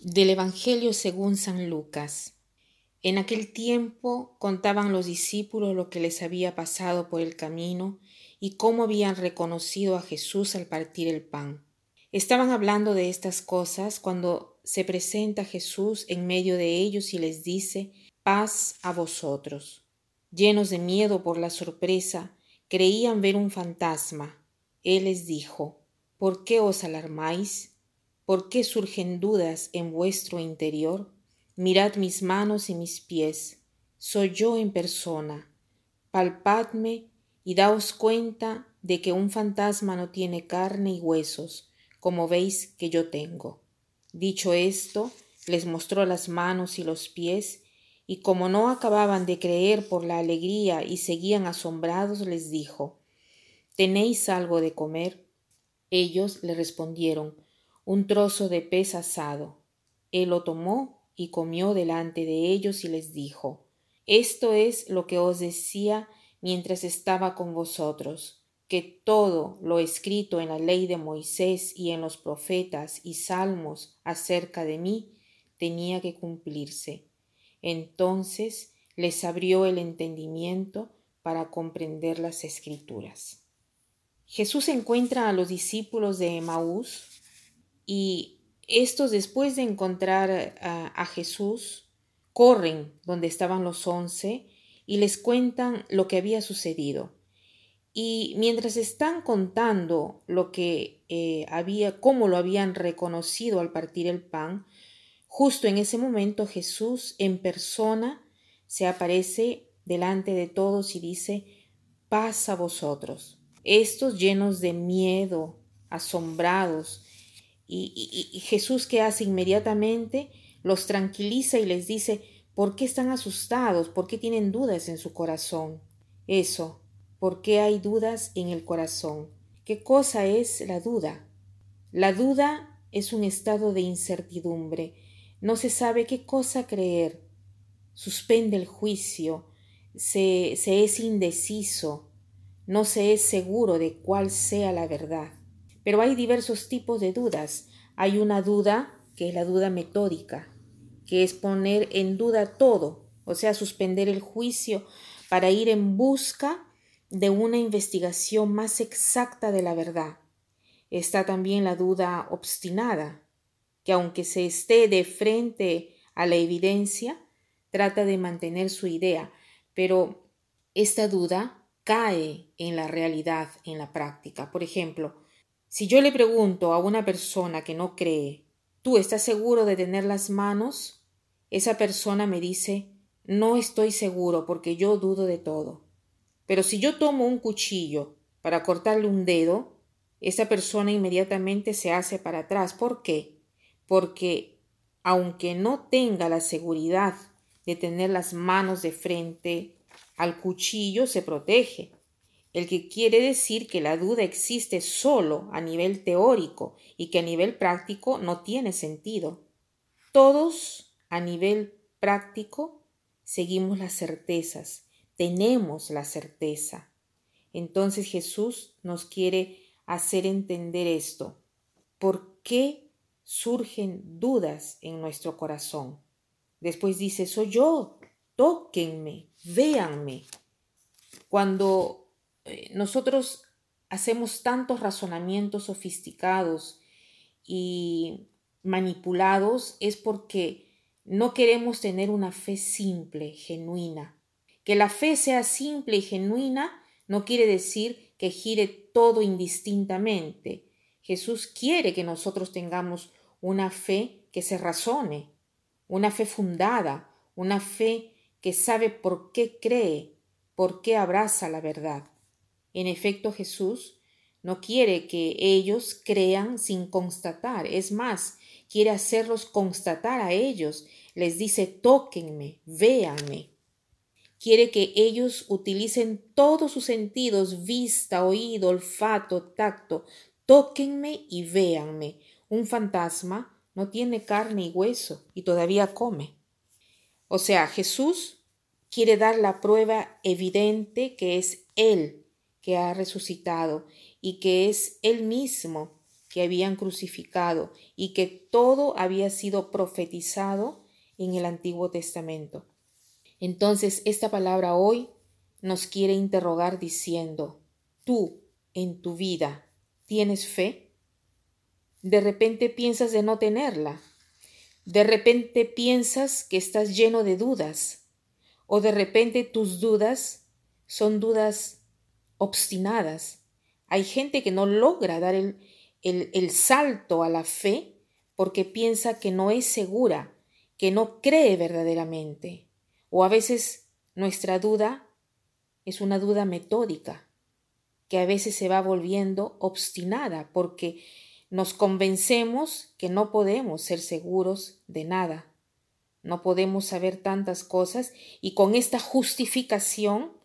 Del Evangelio según San Lucas. En aquel tiempo contaban los discípulos lo que les había pasado por el camino y cómo habían reconocido a Jesús al partir el pan. Estaban hablando de estas cosas cuando se presenta Jesús en medio de ellos y les dice paz a vosotros. Llenos de miedo por la sorpresa, creían ver un fantasma. Él les dijo ¿Por qué os alarmáis? ¿Por qué surgen dudas en vuestro interior? Mirad mis manos y mis pies. Soy yo en persona. Palpadme y daos cuenta de que un fantasma no tiene carne y huesos, como veis que yo tengo. Dicho esto, les mostró las manos y los pies, y como no acababan de creer por la alegría y seguían asombrados, les dijo ¿Tenéis algo de comer? Ellos le respondieron un trozo de pez asado. Él lo tomó y comió delante de ellos y les dijo, Esto es lo que os decía mientras estaba con vosotros, que todo lo escrito en la ley de Moisés y en los profetas y salmos acerca de mí tenía que cumplirse. Entonces les abrió el entendimiento para comprender las escrituras. Jesús encuentra a los discípulos de Emaús y estos, después de encontrar a, Jesús, corren donde estaban los once y les cuentan lo que había sucedido. Y mientras están contando lo que eh, había, cómo lo habían reconocido al partir el pan, justo en ese momento Jesús en persona se aparece delante de todos y dice, paz a vosotros. Estos llenos de miedo, asombrados, y, Jesús que hace inmediatamente los tranquiliza y les dice, ¿por qué están asustados? ¿Por qué tienen dudas en su corazón? Eso, ¿por qué hay dudas en el corazón? ¿Qué cosa es la duda? La duda es un estado de incertidumbre. No se sabe qué cosa creer. Suspende el juicio. Se, se es indeciso. No se es seguro de cuál sea la verdad. Pero hay diversos tipos de dudas. Hay una duda que es la duda metódica, que es poner en duda todo, o sea, suspender el juicio para ir en busca de una investigación más exacta de la verdad. Está también la duda obstinada, que aunque se esté de frente a la evidencia, trata de mantener su idea, pero esta duda cae en la realidad, en la práctica. Por ejemplo, si yo le pregunto a una persona que no cree, ¿tú estás seguro de tener las manos? Esa persona me dice, no estoy seguro porque yo dudo de todo. Pero si yo tomo un cuchillo para cortarle un dedo, esa persona inmediatamente se hace para atrás. ¿Por qué? Porque aunque no tenga la seguridad de tener las manos de frente al cuchillo, se protege el que quiere decir que la duda existe solo a nivel teórico y que a nivel práctico no tiene sentido. Todos a nivel práctico seguimos las certezas, tenemos la certeza. Entonces Jesús nos quiere hacer entender esto. ¿Por qué surgen dudas en nuestro corazón? Después dice, soy yo, tóquenme, véanme. Cuando eh, nosotros hacemos tantos razonamientos sofisticados y manipulados es porque no queremos tener una fe simple, genuina. Que la fe sea simple y genuina no quiere decir que gire todo indistintamente. Jesús quiere que nosotros tengamos una fe que se razone, una fe fundada, una fe que sabe por qué cree, por qué abraza la verdad. En efecto, Jesús no quiere que ellos crean sin constatar, es más, quiere hacerlos constatar a ellos. Les dice, tóquenme, véanme. Quiere que ellos utilicen todos sus sentidos, vista, oído, olfato, tacto. Tóquenme y véanme. Un fantasma no tiene carne y hueso y todavía come. O sea, Jesús quiere dar la prueba evidente que es Él que ha resucitado y que es Él mismo que habían crucificado y que todo había sido profetizado en el Antiguo Testamento. Entonces, esta palabra hoy nos quiere interrogar diciendo, ¿tú en tu vida tienes fe? De repente piensas de no tenerla. De repente piensas que estás lleno de dudas. O de repente tus dudas son dudas obstinadas. Hay gente que no logra dar el, el, salto a la fe porque piensa que no es segura, que no cree verdaderamente. O a veces nuestra duda es una duda metódica, que a veces se va volviendo obstinada porque nos convencemos que no podemos ser seguros de nada. No podemos saber tantas cosas y con esta justificación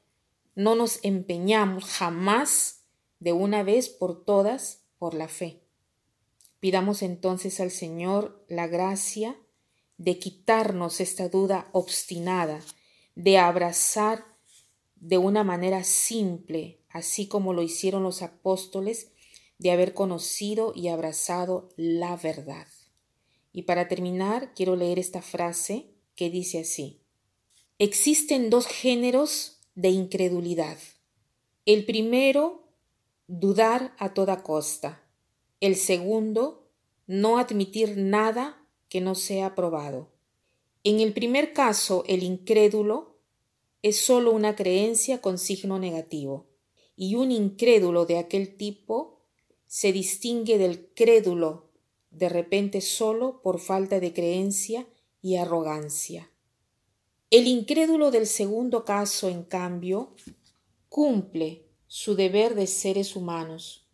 no nos empeñamos jamás de una vez por todas por la fe. Pidamos entonces al Señor la gracia de quitarnos esta duda obstinada, de abrazar de una manera simple, así como lo hicieron los apóstoles, de haber conocido y abrazado la verdad. Y para terminar, quiero leer esta frase que dice así. Existen dos géneros de incredulidad. El primero, dudar a toda costa. El segundo, no admitir nada que no sea probado. En el primer caso, el incrédulo es sólo una creencia con signo negativo, y un incrédulo de aquel tipo se distingue del crédulo de repente solo por falta de creencia y arrogancia. El incrédulo del segundo caso, en cambio, cumple su deber de seres humanos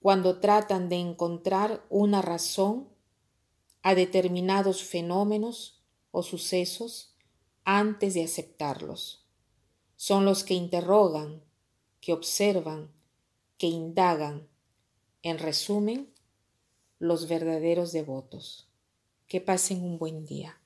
cuando tratan de encontrar una razón a determinados fenómenos o sucesos antes de aceptarlos. Son los que interrogan, que observan, que indagan. En resumen, los verdaderos devotos. Que pasen un buen día.